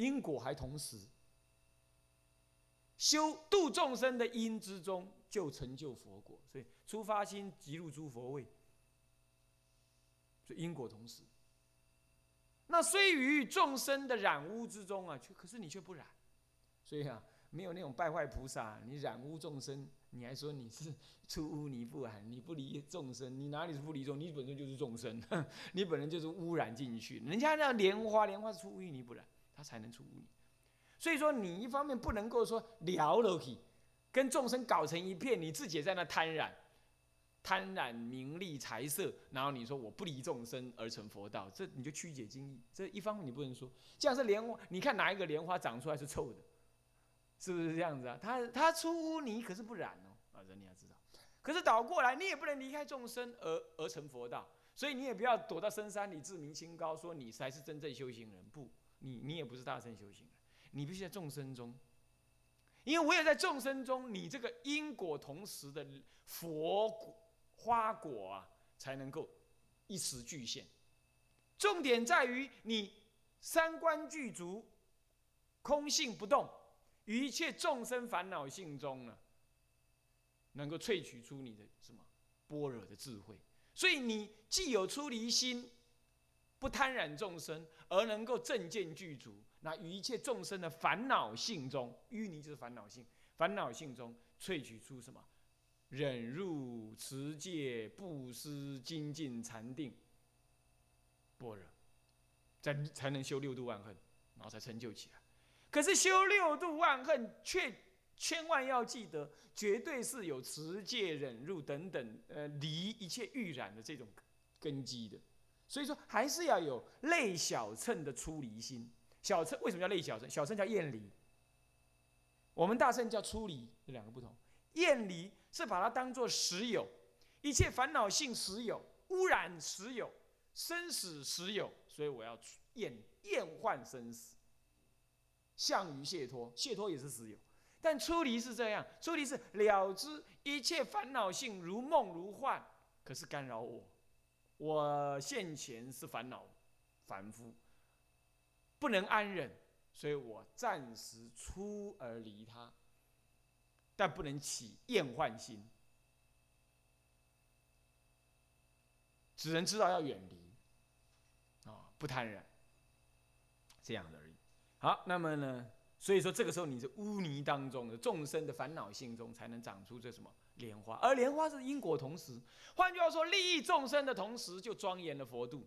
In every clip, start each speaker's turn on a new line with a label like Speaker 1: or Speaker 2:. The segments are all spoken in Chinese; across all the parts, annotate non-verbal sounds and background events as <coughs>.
Speaker 1: 因果还同时。修度众生的因之中，就成就佛果。所以出发心即入诸佛位，所以因果同时。那虽于众生的染污之中啊，却可是你却不染，所以啊，没有那种败坏菩萨，你染污众生，你还说你是出污泥不染，你不离众生，你哪里是不离众？你本身就是众生，你本人就是污染进去。人家那莲花，莲花是出污泥不染，他才能出污泥。所以说，你一方面不能够说聊了去，跟众生搞成一片，你自己也在那贪染，贪染名利财色，然后你说我不离众生而成佛道，这你就曲解经义。这一方面你不能说，这样是莲花，你看哪一个莲花长出来是臭的，是不是这样子啊？它它出污泥可是不染哦，啊，这你要知道。可是倒过来，你也不能离开众生而而成佛道，所以你也不要躲到深山里自明清高，说你才是真正修行人。不，你你也不是大圣修行。你必须在众生中，因为我也在众生中，你这个因果同时的佛果花果啊，才能够一时具现。重点在于你三观具足，空性不动，于一切众生烦恼性中呢，能够萃取出你的什么般若的智慧。所以你既有出离心，不贪染众生，而能够正见具足。那于一切众生的烦恼性中，淤泥就是烦恼性，烦恼性中萃取出什么？忍辱、持戒、布施、精进、禅定、般若，才才能修六度万恨，然后才成就起来。可是修六度万恨，却千万要记得，绝对是有持戒、忍辱等等，呃，离一切欲染的这种根基的。所以说，还是要有类小乘的出离心。小乘为什么叫类小乘？小乘叫厌离，我们大乘叫出离，这两个不同。厌离是把它当做实有，一切烦恼性实有，污染实有，生死实有，所以我要厌厌患生死，向于解脱，解脱也是实有。但出离是这样，出离是了知一切烦恼性如梦如幻，可是干扰我，我现前是烦恼凡夫。不能安忍，所以我暂时出而离他，但不能起厌患心，只能知道要远离，啊，不贪染，这样的而已。好，那么呢，所以说这个时候你是污泥当中的众生的烦恼性中，才能长出这什么莲花，而莲花是因果同时，换句话说，利益众生的同时，就庄严了佛度。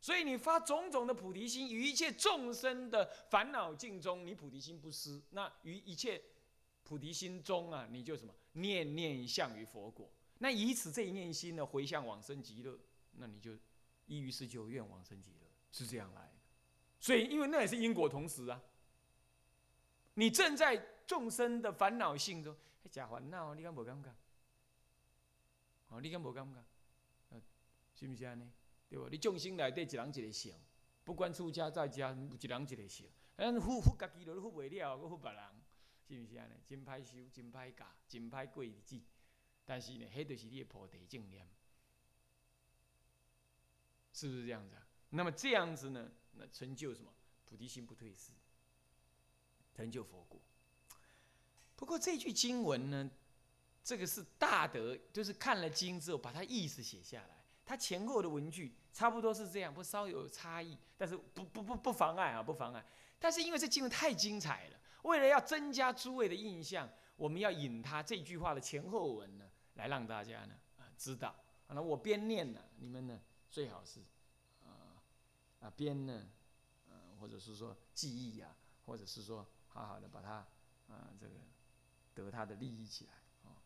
Speaker 1: 所以你发种种的菩提心，于一切众生的烦恼境中，你菩提心不失。那于一切菩提心中啊，你就什么念念向于佛果。那以此这一念心呢，回向往生极乐，那你就依于十九愿往生极乐，是这样来。所以，因为那也是因果同时啊。你正在众生的烦恼性中，假烦恼，你敢无感觉？哦，你敢无感觉？是不是安尼？对不？你众生内底一人一个想，不管出家在家，一人一个想。咱护护家己都护袂了，搁护别人，是毋是安尼？真歹修，真歹教，真歹过日子。但是呢，迄就是你的菩提正念，是不是这样子？那么这样子呢，那成就什么？菩提心不退失，成就佛果。不过这句经文呢，这个是大德，就是看了经之后，把它意思写下来。它前后的文句差不多是这样，不稍有差异，但是不不不不妨碍啊，不妨碍。但是因为这经文太精彩了，为了要增加诸位的印象，我们要引他这句话的前后文呢，来让大家呢啊知道。那我边念呢，你们呢最好是啊编呢，嗯，或者是说记忆呀，或者是说好好的把它啊这个得他的利益起来啊。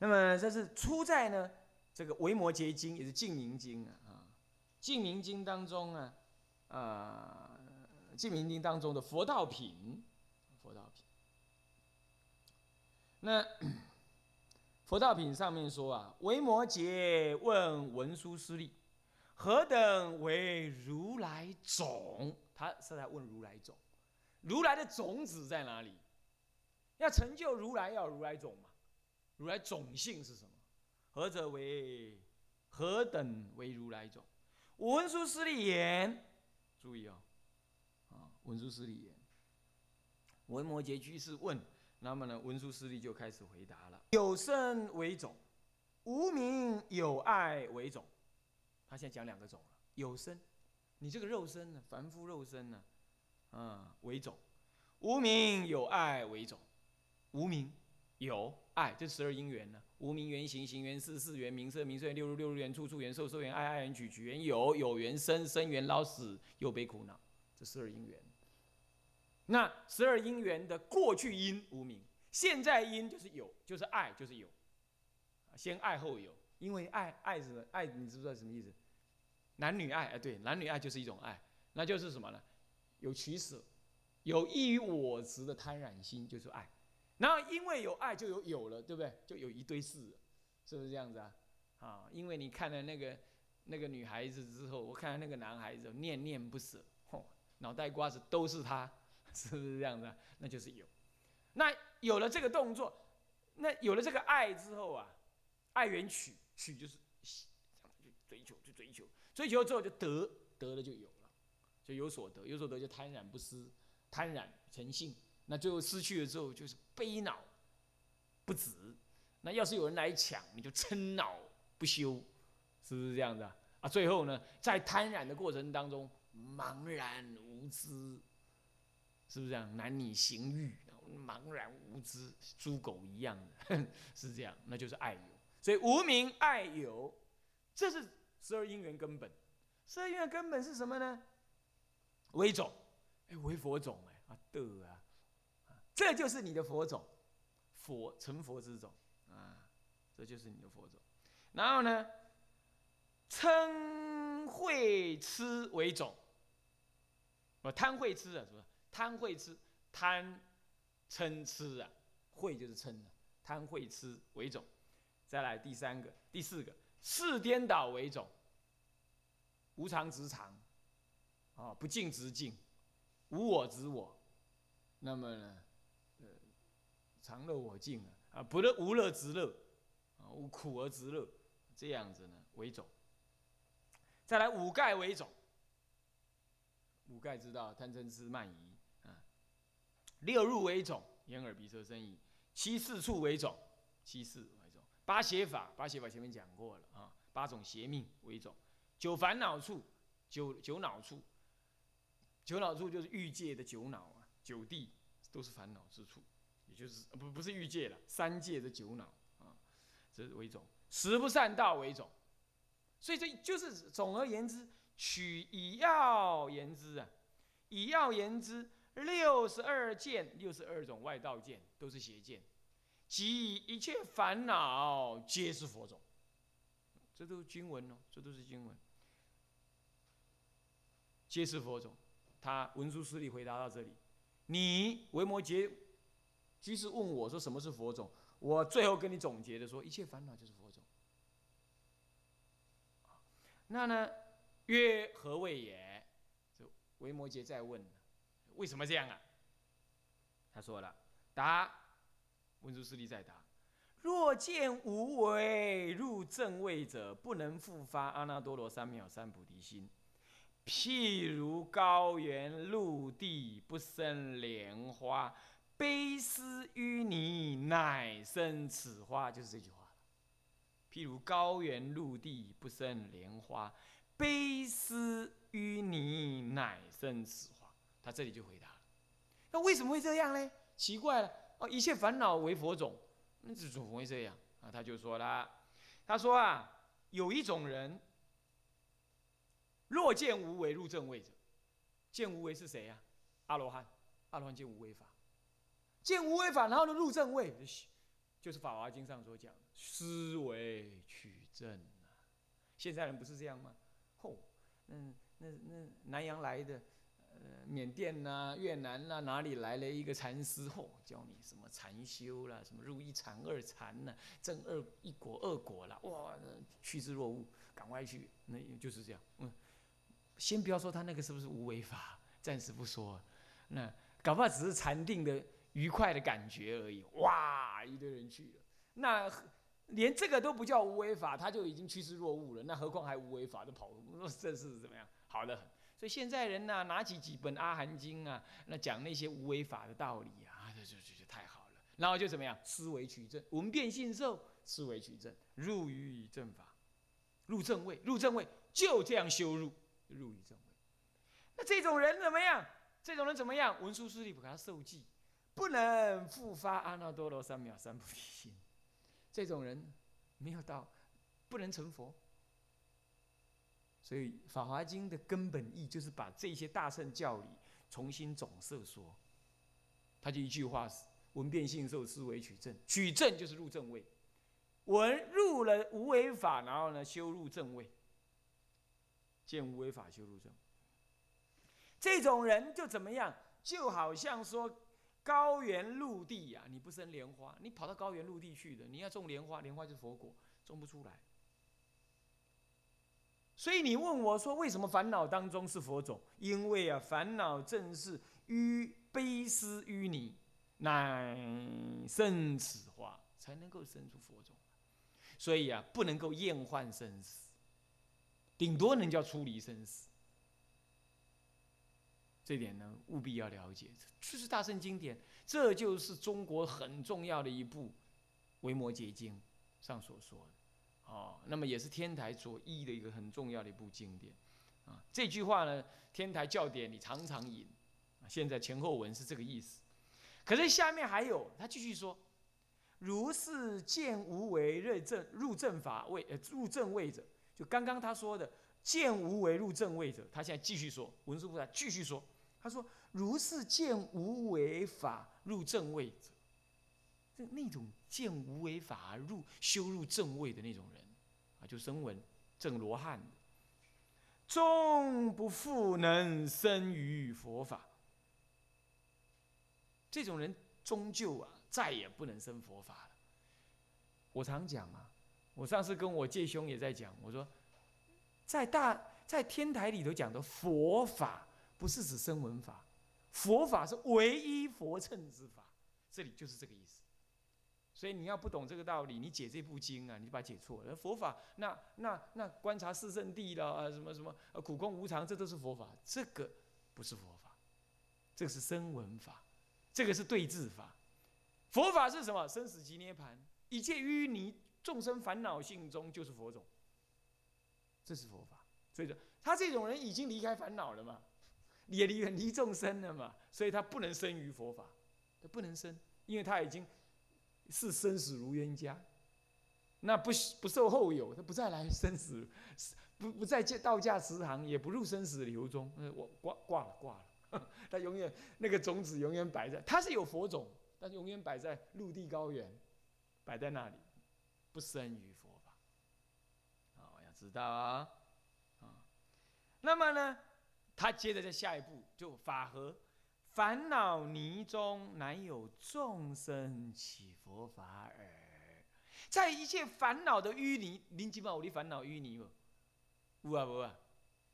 Speaker 1: 那么这是出在呢。这个《维摩诘经》也是《净明经》啊，啊，《净明经》当中啊，啊，《净明经》当中的佛道品，佛道品。那 <coughs> 佛道品上面说啊，维摩诘问文殊师利，何等为如来种？他是在问如来种，如来的种子在哪里？要成就如来，要如来种嘛？如来种性是什么？何者为何等为如来种？文殊师利言，注意哦，啊，文殊师利言，文摩诘居士问，那么呢，文殊师利就开始回答了：有生为种，无名有爱为种。他现在讲两个种了，有生，你这个肉身呢，凡夫肉身呢，啊，为种；无名有爱为种，无名有爱，这十二因缘呢。无名缘行，行缘事，事缘名色，名色缘六入，六入缘处，处缘受，受缘爱，爱缘取，取缘有，有缘生，生缘老死，又悲苦恼，这十二因缘。那十二因缘的过去因无名，现在因就是有，就是爱，就是有。先爱后有，因为爱爱什么？爱你知不知道什么意思？男女爱，哎，对，男女爱就是一种爱，那就是什么呢？有取舍，有益于我执的贪婪心，就是爱。然后因为有爱就有有了，对不对？就有一堆事，是不是这样子啊？啊，因为你看了那个那个女孩子之后，我看了那个男孩子，念念不舍，吼，脑袋瓜子都是他，是不是这样子？那就是有。那有了这个动作，那有了这个爱之后啊，爱缘取，取就是去追求，去追求，追求之后就得，得了就有了，就有所得，有所得就贪婪不思，贪婪成性。那最后失去了之后，就是悲恼不止。那要是有人来抢，你就嗔恼不休，是不是这样子啊？啊，最后呢，在贪婪的过程当中，茫然无知，是不是这样？男女行欲，茫然无知，猪狗一样的，是这样。那就是爱有。所以无名爱有，这是十二因缘根本。十二因缘根本是什么呢？为种，哎，为佛种，哎啊的啊。这就是你的佛种，佛成佛之种啊，这就是你的佛种。然后呢，嗔恚痴为种，不贪会痴啊，是不是？贪会痴，贪嗔痴啊，恚就是嗔啊，贪会痴为种。再来第三个、第四个，四颠倒为种，无常执常，啊，不净执净，无我执我，那么呢？呃常乐我净啊，啊不乐无乐执乐，啊无苦而执乐，这样子呢为种。再来五盖为种，五盖知道贪嗔痴慢疑啊。六入为种，眼耳鼻舌身意。七四处为种，七四。八邪法，八邪法前面讲过了啊，八种邪命为一种。九烦恼处，九九恼处，九恼处就是欲界的九恼啊，九地都是烦恼之处。也就是不不是欲界了，三界的九恼啊，这是为一种，十不善道为一种，所以这就是总而言之，取以要言之啊，以要言之，六十二见，六十二种外道见都是邪见，即一切烦恼皆是佛种，这都是经文哦，这都是经文，皆是佛种。他文殊师利回答到这里，你维摩诘。居士问我说：“什么是佛种？”我最后跟你总结的说：“一切烦恼就是佛种。”那呢？曰何谓也？这维摩诘在问：“为什么这样啊？”他说了：“答，文殊师利在答：若见无为入正位者，不能复发阿耨多罗三藐三菩提心。譬如高原陆地不生莲花。”悲思淤泥，乃生此花，就是这句话譬如高原陆地不生莲花，悲思淤泥，乃生此花。他这里就回答了。那为什么会这样呢？奇怪了哦，一切烦恼为佛种，那这怎么会这样啊？他就说了，他说啊，有一种人，若见无为入正位者，见无为是谁呀？阿罗汉，阿罗汉见无为法。见无为法，然后呢入正位，就是《法华经》上所讲思维取证啊。现在人不是这样吗？嚯，嗯，那那南洋来的，呃，缅甸呐、越南呐，哪里来了一个禅师？嚯，教你什么禅修啦，什么入一禅、二禅呐，正二一果、二果啦，哇，趋之若鹜，赶快去，那就是这样。嗯，先不要说他那个是不是无为法，暂时不说，那搞不好只是禅定的。愉快的感觉而已，哇，一堆人去了。那连这个都不叫无为法，他就已经趋之若鹜了。那何况还无为法都跑，<laughs> 这是怎么样？好的很。所以现在人呐，拿起几本《阿含经》啊，那讲那些无为法的道理啊，这就就就太好了。然后就怎么样？思维取证，闻变信受，思维取证，入于正法，入正位，入正位，就这样修入，入于正位。那这种人怎么样？这种人怎么样？文殊师利不给他受记，不能复发阿耨多罗三藐三菩提心。这种人没有到，不能成佛。所以《法华经》的根本意就是把这些大圣教理重新总摄说。他就一句话：闻变性受，思维取正。取正就是入正位，闻入了无为法，然后呢修入正位，见无为法修入正。这种人就怎么样？就好像说高原陆地呀，你不生莲花，你跑到高原陆地去的，你要种莲花，莲花就是佛果，种不出来。所以你问我说，为什么烦恼当中是佛种？因为啊，烦恼正是淤悲思淤泥，乃生此化，才能够生出佛种。所以啊，不能够厌患生死，顶多能叫出离生死。这点呢，务必要了解。这是大圣经典，这就是中国很重要的一部《维摩诘经》上所说的。哦，那么也是天台所译的一个很重要的一部经典。啊，这句话呢，天台教典里常常引。现在前后文是这个意思。可是下面还有，他继续说：“如是见无为入正入正法位，呃，入正位者，就刚刚他说的见无为入正位者，他现在继续说，文殊菩萨继续说。”他说：“如是见无为法入正位者，那种见无为法入修入正位的那种人，啊，就声闻正罗汉的，终不复能生于佛法。这种人终究啊，再也不能生佛法了。我常讲啊，我上次跟我介兄也在讲，我说，在大在天台里头讲的佛法。”不是指声闻法，佛法是唯一佛乘之法，这里就是这个意思。所以你要不懂这个道理，你解这部经啊，你就把它解错了。佛法那那那观察四圣谛了啊，什么什么苦空无常，这都是佛法，这个不是佛法，这个是声闻法，这个是对治法。佛法是什么？生死即涅盘，一切淤泥众生烦恼性中就是佛种，这是佛法。所以说，他这种人已经离开烦恼了嘛。也离远离众生了嘛，所以他不能生于佛法，他不能生，因为他已经是生死如冤家，那不不受后有，他不再来生死，不不再道家慈航，也不入生死流中，我挂挂了挂了，<laughs> 他永远那个种子永远摆在，他是有佛种，但是永远摆在陆地高原，摆在那里，不生于佛法，啊，我要知道啊，啊，那么呢？他接着在下一步就法和烦恼泥中乃有众生起佛法耳，在一切烦恼的淤泥，您知道有你烦恼淤泥无？有啊无啊？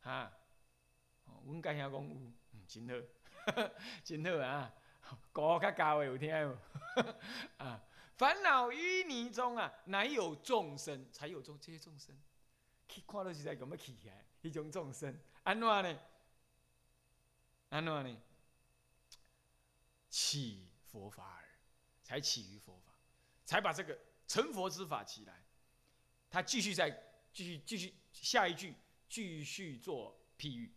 Speaker 1: 哈？阮家兄讲有，嗯真好，<laughs> 真好啊！歌较高的有听无？<laughs> 啊，烦恼淤泥中啊，乃有众生，才有众这些众生，去看到是在咁样起来，一种众生，安怎呢？安怎呢？起佛法耳，才起于佛法，才把这个成佛之法起来。他继续再继续继续下一句继续做譬喻，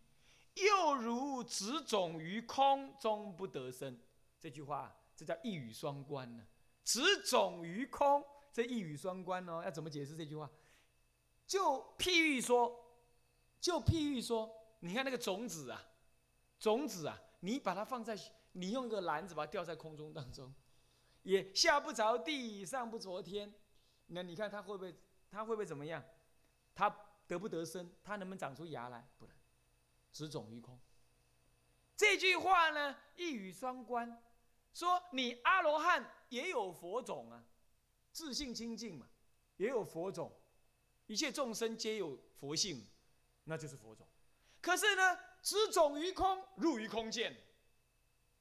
Speaker 1: 又如子种于空中不得生。这句话这叫一语双关呢。植种于空，这一语双关哦。要怎么解释这句话？就譬喻说，就譬喻说，你看那个种子啊。种子啊，你把它放在，你用一个篮子把它吊在空中当中，也下不着地，上不着天。那你看它会不会，它会不会怎么样？它得不得生？它能不能长出芽来？不能，只种于空。这句话呢，一语双关，说你阿罗汉也有佛种啊，自信清净嘛，也有佛种，一切众生皆有佛性，那就是佛种。可是呢？只种于空，入于空见，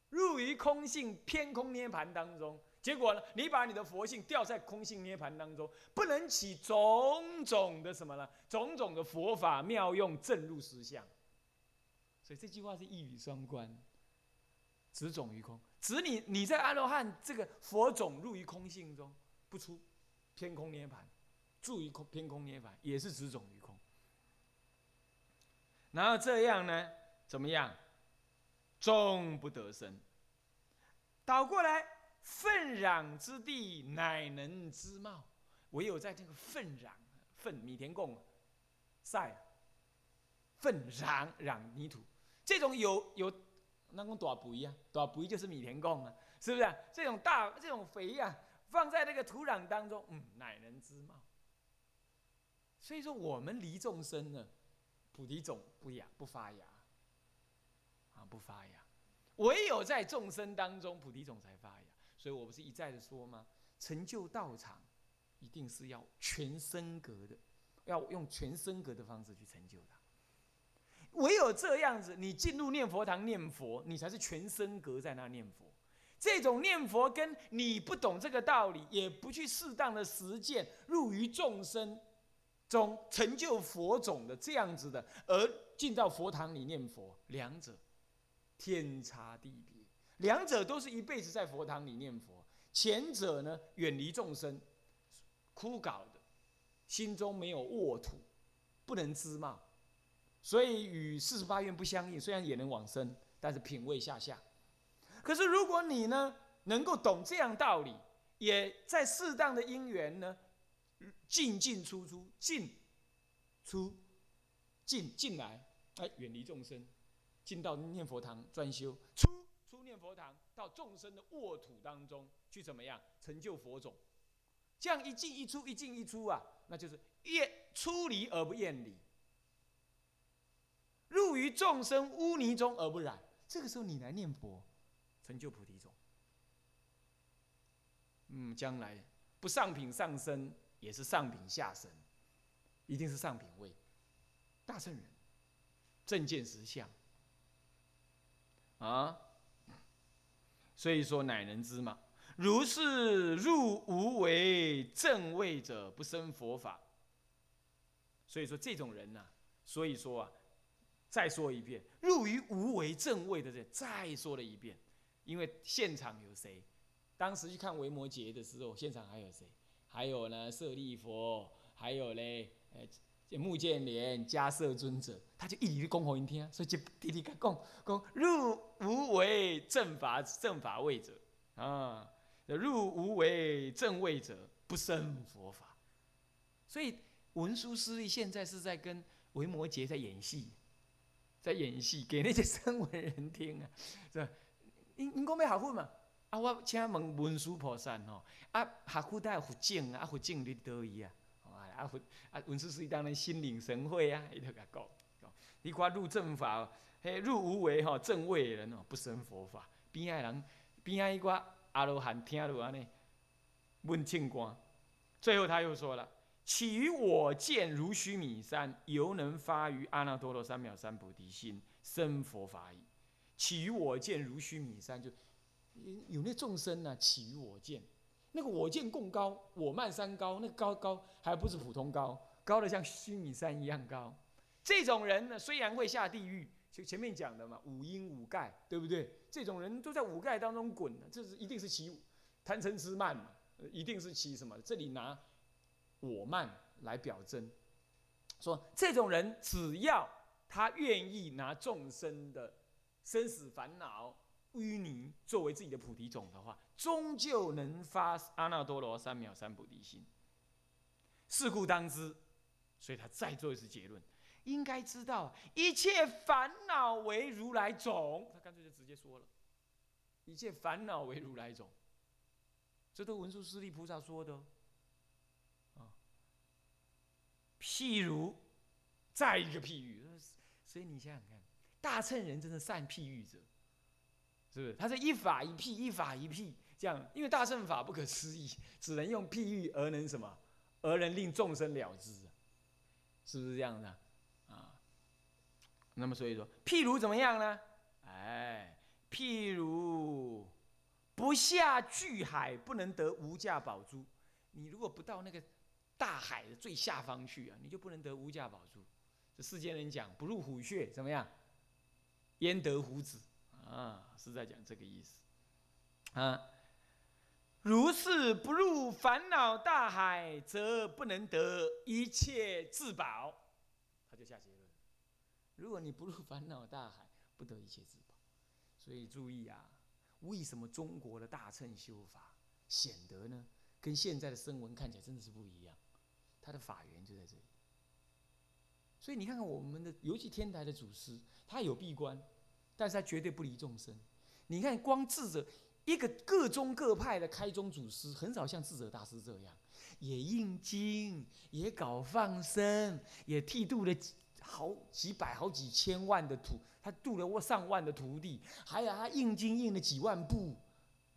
Speaker 1: 入于空性偏空涅盘当中，结果呢，你把你的佛性掉在空性涅盘当中，不能起种种的什么呢？种种的佛法妙用正入实相。所以这句话是一语双关，只种于空，指你你在阿罗汉这个佛种入于空性中不出，偏空涅盘，住于空偏空涅盘，也是只种于空。然后这样呢，怎么样？终不得生。倒过来，粪壤之地，乃能知貌。唯有在这个粪壤，粪米田共晒，粪壤壤泥土。这种有有那种大肥啊，大肥就是米田共啊，是不是？这种大这种肥呀，放在那个土壤当中，嗯，乃能知貌。所以说，我们离众生呢，菩提种不芽不发芽，不发芽，唯有在众生当中，菩提种才发芽。所以我不是一再的说吗？成就道场，一定是要全身格的，要用全身格的方式去成就它。唯有这样子，你进入念佛堂念佛，你才是全身格在那念佛。这种念佛跟你不懂这个道理，也不去适当的实践，入于众生中成就佛种的这样子的，而进到佛堂里念佛，两者天差地别。两者都是一辈子在佛堂里念佛，前者呢远离众生，枯槁的，心中没有沃土，不能滋茂。所以与四十八愿不相应，虽然也能往生，但是品位下下。可是如果你呢，能够懂这样道理，也在适当的因缘呢，进进出出，进出进进来，哎，远离众生，进到念佛堂专修，出出念佛堂到众生的沃土当中去，怎么样成就佛种？这样一进一出，一进一出啊，那就是厌出离而不厌离。入于众生污泥中而不染，这个时候你来念佛，成就菩提种。嗯，将来不上品上身，也是上品下身，一定是上品位，大圣人，正见实相。啊，所以说乃能知嘛。如是入无为正位者，不生佛法。所以说这种人呐，所以说啊。再说一遍，入于无为正位的人，再说了一遍，因为现场有谁？当时去看维摩诘的时候，现场还有谁？还有呢，舍利佛，还有嘞，呃，穆建连、迦摄尊者，他就一一恭候一听，所以就弟弟讲讲入无为正法正法位者啊，入无为正位者不生佛法。所以文殊师利现在是在跟维摩诘在演戏。在演戏给那些声闻人听啊，是吧？因因讲要学佛嘛，啊，我请问文殊菩萨吼，啊，学佛都要佛境啊，佛境伫倒伊啊，啊，啊，文殊师利当然心领神会啊，伊就甲讲，你看入正法，嘿，入无为吼，正位的人哦，不生佛法，边仔人边仔一个阿罗汉听了安尼，问庆光，最后他又说了。起于我见如须弥山，犹能发于阿耨多罗三藐三菩提心，生佛法矣。起于我见如须弥山，就有那众生呢？起于我见，那个我见共高，我慢三高，那高高还不是普通高，高的像须弥山一样高。这种人呢，虽然会下地狱，就前面讲的嘛，五阴五盖，对不对？这种人都在五盖当中滚，这是一定是起贪嗔痴慢嘛，一定是起什么？这里拿。我慢来表征，说这种人只要他愿意拿众生的生死烦恼淤泥作为自己的菩提种的话，终究能发阿耨多罗三藐三菩提心。是故当知，所以他再做一次结论，应该知道一切烦恼为如来种。他干脆就直接说了，一切烦恼为如来种，这都文殊师利菩萨说的哦。譬如，再一个譬喻，所以你想想看，大乘人真的善譬喻者，是不是？他是一法一譬，一法一譬，这样，因为大乘法不可思议，<laughs> 只能用譬喻而能什么，而能令众生了之，是不是这样的？啊，那么所以说，譬如怎么样呢？哎，譬如不下巨海，不能得无价宝珠。你如果不到那个大海的最下方去啊，你就不能得无价宝珠。这世间人讲不入虎穴怎么样？焉得虎子啊？是在讲这个意思啊。如是不入烦恼大海，则不能得一切至宝。他就下结论：如果你不入烦恼大海，不得一切至宝。所以注意啊，为什么中国的大乘修法显得呢，跟现在的声闻看起来真的是不一样？它的法源就在这里。所以你看看我们的，尤其天台的祖师，他有闭关，但是他绝对不离众生。你看光智者。一个各宗各派的开宗祖师，很少像智者大师这样，也印经，也搞放生，也剃度了好几百、好几千万的徒，他度了我上万的徒弟，还有他印经印了几万部。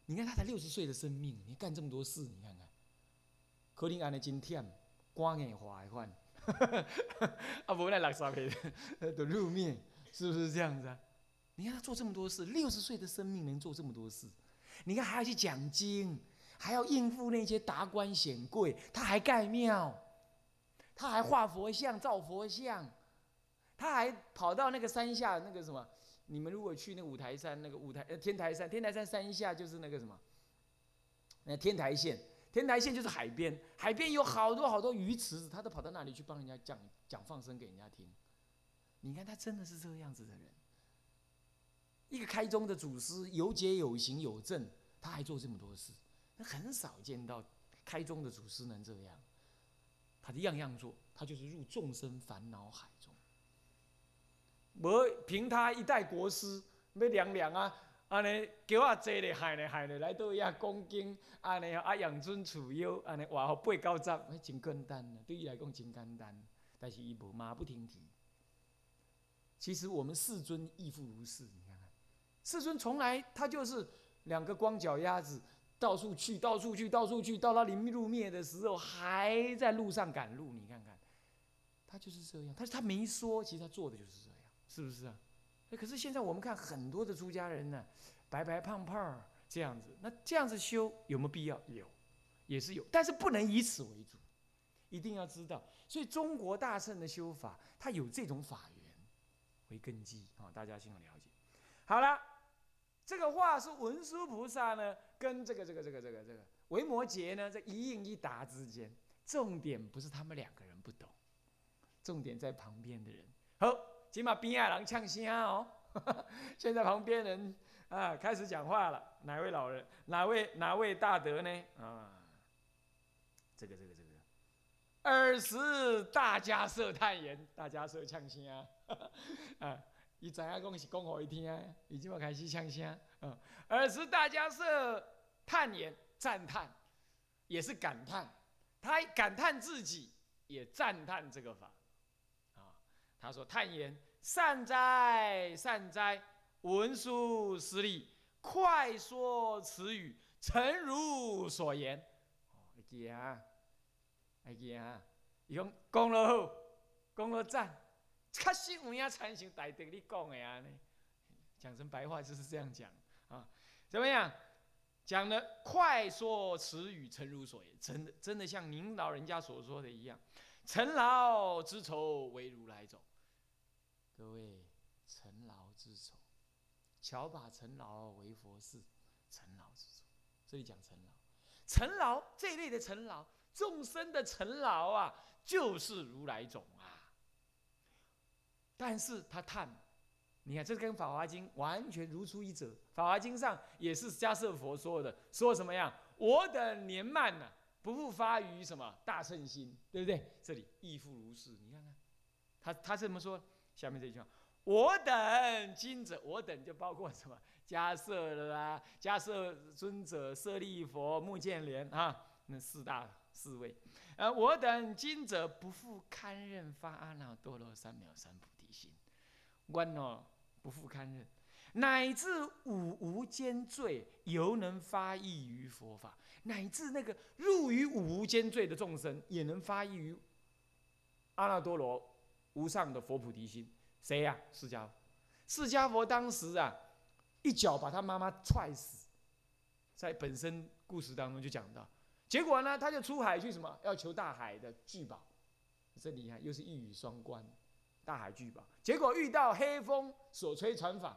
Speaker 1: 你看他才六十岁的生命，你干这么多事，你看看，可能安的真忝，光眼花换，<laughs> 啊，无奈六十岁的 <laughs> 入灭，是不是这样子啊？你看他做这么多事，六十岁的生命能做这么多事。你看，还要去讲经，还要应付那些达官显贵，他还盖庙，他还画佛像、造佛像，他还跑到那个山下那个什么？你们如果去那五台山，那个五台呃天台山，天台山山下就是那个什么？那天台县，天台县就是海边，海边有好多好多鱼池子，他都跑到那里去帮人家讲讲放生给人家听。你看他真的是这个样子的人。一个开宗的祖师有解有行有证，他还做这么多事，那很少见到开宗的祖师能这样。他的样样做，他就是入众生烦恼海中。我凭他一代国师，要凉凉啊，安尼叫我坐咧海咧海咧，来到遐讲经，安尼啊养尊处优，安尼话好八九十，那真简单啊，对伊来讲真简单，但是伊无马不停蹄。其实我们世尊亦复如是。世尊从来他就是两个光脚丫子，到处去，到处去，到处去，到他临入灭的时候还在路上赶路。你看看，他就是这样。他他没说，其实他做的就是这样，是不是啊？可是现在我们看很多的出家人呢，白白胖胖这样子，那这样子修有没有必要？有，也是有，但是不能以此为主，一定要知道。所以中国大乘的修法，它有这种法源为根基啊，大家先要了解。好了。这个话是文殊菩萨呢，跟这个这个这个这个这个维摩诘呢，这一应一答之间，重点不是他们两个人不懂，重点在旁边的人。好，起码边爱人呛声哦。<laughs> 现在旁边人啊开始讲话了，哪位老人？哪位哪位大德呢？啊，这个这个这个，二十大家设探言，大家设呛声啊。<laughs> 伊知影讲是讲互伊听，已经要开始呛声，嗯，而是大家是叹言赞叹，也是感叹，他感叹自己，也赞叹这个法，啊，他说叹言善哉善哉，文殊师利，快说此语，诚如所言，会记啊，会记啊，伊讲讲了好，讲了赞。确实有影参像大德你讲的安尼，讲成白话就是这样讲啊？怎么样？讲的快说词语，诚如所言，真的真的像您老人家所说的一样。尘劳之愁为如来走，各位，尘劳之愁，巧把尘劳为佛事，尘劳之愁。这里讲尘劳，尘劳这一类的尘劳，众生的尘劳啊，就是如来种。但是他叹，你看这跟《法华经》完全如出一辙，《法华经》上也是迦摄佛说的，说什么样？我等年迈呢，不复发于什么大圣心，对不对？这里亦复如是，你看看，他他是怎么说？下面这句话：我等今者，我等就包括什么？迦摄啦，迦摄尊者、舍利佛、目犍连啊，那四大四位。呃，我等今者不复堪任发阿耨多罗三藐三菩提心，我哦不复堪任，乃至五无间罪犹能发意于佛法，乃至那个入于五无间罪的众生也能发意于阿耨多罗无上的佛菩提心。谁呀？释迦佛，释迦佛当时啊，一脚把他妈妈踹死，在本身故事当中就讲到，结果呢，他就出海去什么？要求大海的聚宝，这厉害，又是一语双关，大海聚宝。结果遇到黑风所吹船舫，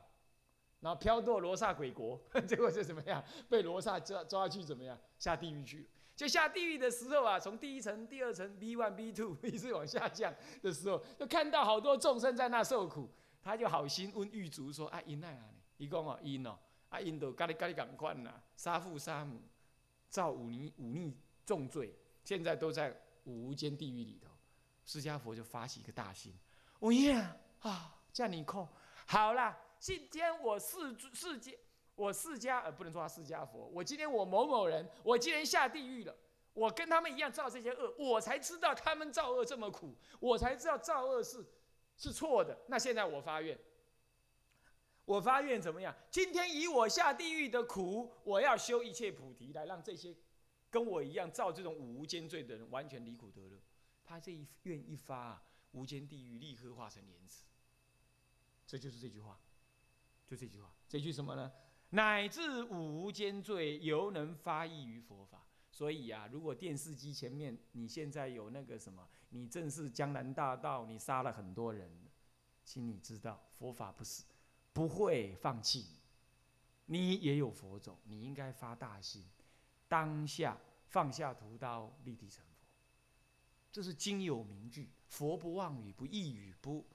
Speaker 1: 然后飘堕罗刹鬼国，<laughs> 结果是怎么样？被罗刹抓抓去怎么样？下地狱去了。就下地狱的时候啊，从第一层、第二层 B one、B two <laughs> 一直往下降的时候，就看到好多众生在那受苦，他就好心问狱卒说：“啊，因奈啊？伊讲哦，因哦，啊因都咖哩咖哩赶快呐，杀父杀母，造忤逆忤逆重罪，现在都在五无间地狱里头。”释迦佛就发起一个大心，我呀啊，叫你扣好了，今天我世世界。我释迦，呃，不能说他释迦佛。我今天我某某人，我今天下地狱了。我跟他们一样造这些恶，我才知道他们造恶这么苦，我才知道造恶是是错的。那现在我发愿，我发愿怎么样？今天以我下地狱的苦，我要修一切菩提，来让这些跟我一样造这种五无间罪的人完全离苦得乐。他这一愿一发，无间地狱立刻化成莲池。这就是这句话，就这句话，这句什么呢？乃至五无间罪，犹能发意于佛法。所以啊，如果电视机前面你现在有那个什么，你正是江南大道，你杀了很多人，请你知道，佛法不是不会放弃你，你也有佛种，你应该发大心，当下放下屠刀，立地成佛。这是经有名句：佛不妄语，不异语，不，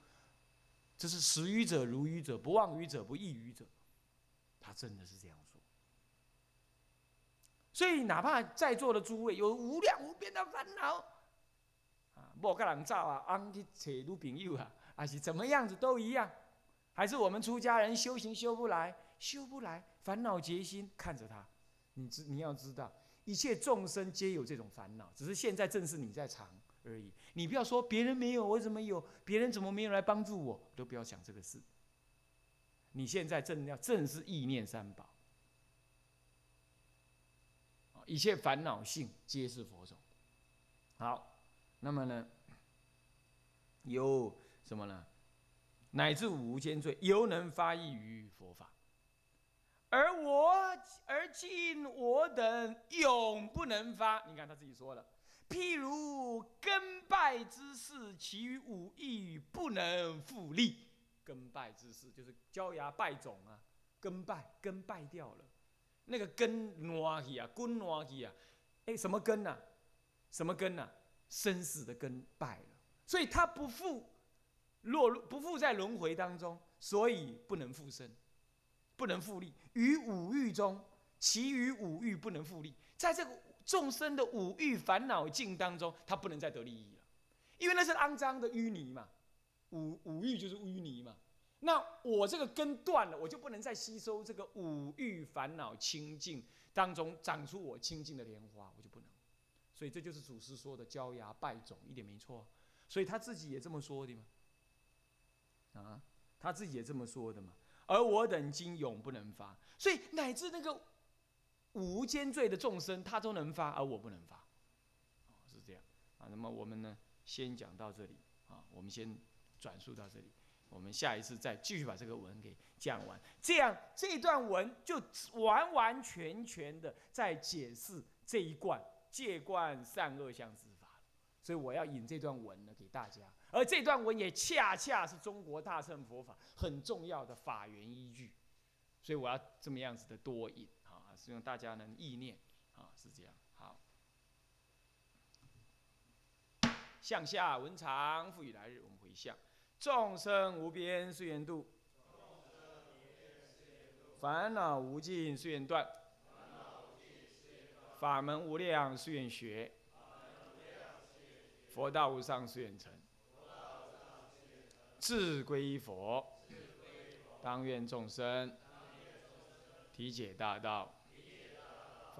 Speaker 1: 这是识语者如语者，不妄语者，不异语者。他真的是这样说，所以哪怕在座的诸位有无量无边的烦恼，啊，莫跟人造啊，安去找女朋友啊，还是怎么样子都一样，还是我们出家人修行修不来，修不来，烦恼结心，看着他，你知你要知道，一切众生皆有这种烦恼，只是现在正是你在尝。而已。你不要说别人没有，我怎么有？别人怎么没有来帮助我？都不要想这个事。你现在正要正是意念三宝，一切烦恼性皆是佛种。好，那么呢，有什么呢？乃至无间罪，犹能发意于佛法。而我而今我等永不能发。你看他自己说了，譬如根败之势，其余五欲不能复利。根败之势就是焦芽败种啊，根败根败掉了，那个根挪去啊，根挪去啊，哎，什么根呐？什么根呐？生死的根败了，所以他不复落入不复在轮回当中，所以不能复生，不能复利。于五欲中，其余五欲不能复利，在这个众生的五欲烦恼境当中，他不能再得利益了，因为那是肮脏的淤泥嘛。五五欲就是淤泥嘛，那我这个根断了，我就不能再吸收这个五欲烦恼清净当中长出我清净的莲花，我就不能。所以这就是祖师说的焦芽败种，一点没错。所以他自己也这么说的嘛，啊，他自己也这么说的嘛。而我等今永不能发，所以乃至那个无间罪的众生，他都能发，而我不能发，是这样啊。那么我们呢，先讲到这里啊，我们先。转述到这里，我们下一次再继续把这个文给讲完。这样这段文就完完全全的在解释这一贯戒观善恶相之法所以我要引这段文呢给大家，而这段文也恰恰是中国大乘佛法很重要的法源依据。所以我要这么样子的多引，希望大家能意念啊，是这样。好，向下文长复以来日，我们回向。众生无边誓愿度，烦恼无尽誓愿断，法门无量誓愿学，佛道无上誓愿成。智归佛，当愿众生体解大道，